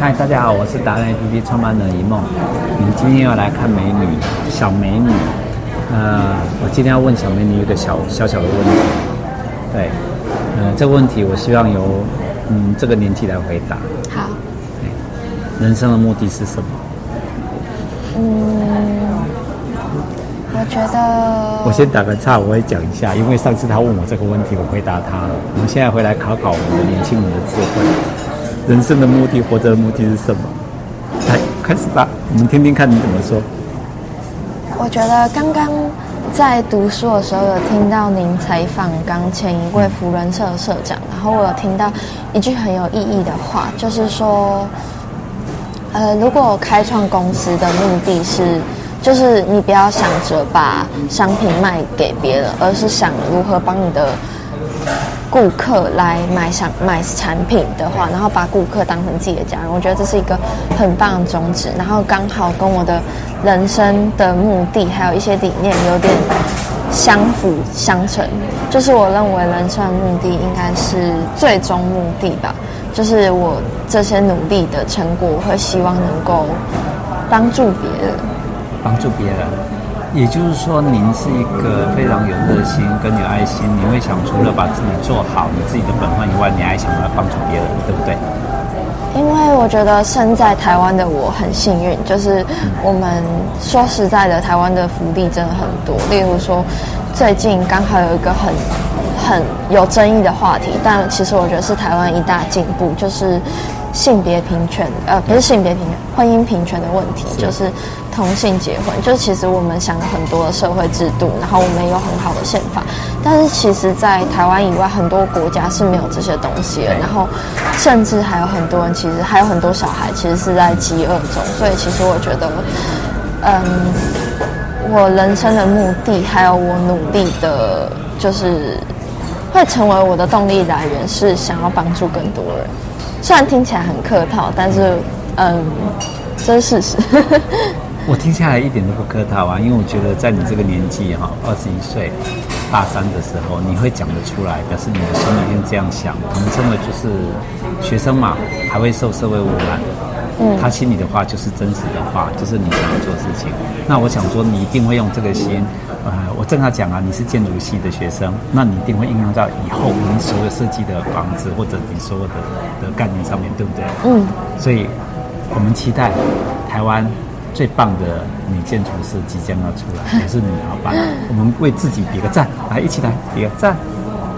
嗨，大家好，我是达人 APP 创办人一梦。你们今天要来看美女，小美女。呃，我今天要问小美女一个小小小的问题。对，呃，这个问题我希望由嗯这个年纪来回答。好。人生的目的是什么？嗯，我觉得。我先打个岔，我会讲一下，因为上次他问我这个问题，我回答他了。我们现在回来考考我们的年轻人的智慧。人生的目的，活着的目的是什么？来，开始吧，我们听听看你怎么说。我觉得刚刚在读书的时候，有听到您采访刚前一位福人社社长，然后我有听到一句很有意义的话，就是说，呃，如果开创公司的目的是，就是你不要想着把商品卖给别人，而是想如何帮你的。顾客来买想买产品的话，然后把顾客当成自己的家人，我觉得这是一个很棒的宗旨。然后刚好跟我的人生的目的还有一些理念有点相辅相成。就是我认为人生的目的应该是最终目的吧，就是我这些努力的成果，我会希望能够帮助别人，帮助别人。也就是说，您是一个非常有热心跟有爱心。你会想除了把自己做好你自己的本分以外，你还想要帮助别人，对不对？因为我觉得身在台湾的我很幸运，就是我们说实在的，台湾的福利真的很多。例如说，最近刚好有一个很很有争议的话题，但其实我觉得是台湾一大进步，就是。性别平权，呃，不是性别平权，婚姻平权的问题，是就是同性结婚。就是其实我们想了很多的社会制度，然后我们有很好的宪法，但是其实，在台湾以外很多国家是没有这些东西的。然后，甚至还有很多人，其实还有很多小孩，其实是在饥饿中。所以，其实我觉得，嗯，我人生的目的，还有我努力的，就是会成为我的动力来源，是想要帮助更多人。虽然听起来很客套，但是，嗯，这是事实。我听下来一点都不客套啊，因为我觉得在你这个年纪哈，二十一岁，大三的时候，你会讲得出来，表示你的心里面这样想。我们称为就是学生嘛，还会受社会污染。嗯，他心里的话就是真实的话，就是你想要做事情。那我想说，你一定会用这个心。呃，我正要讲啊，你是建筑系的学生，那你一定会应用到以后我们所有设计的房子或者你所有的的概念上面，对不对？嗯。所以，我们期待台湾最棒的女建筑师即将要出来，也是女老板？我们为自己比个赞，来，一起来比个赞。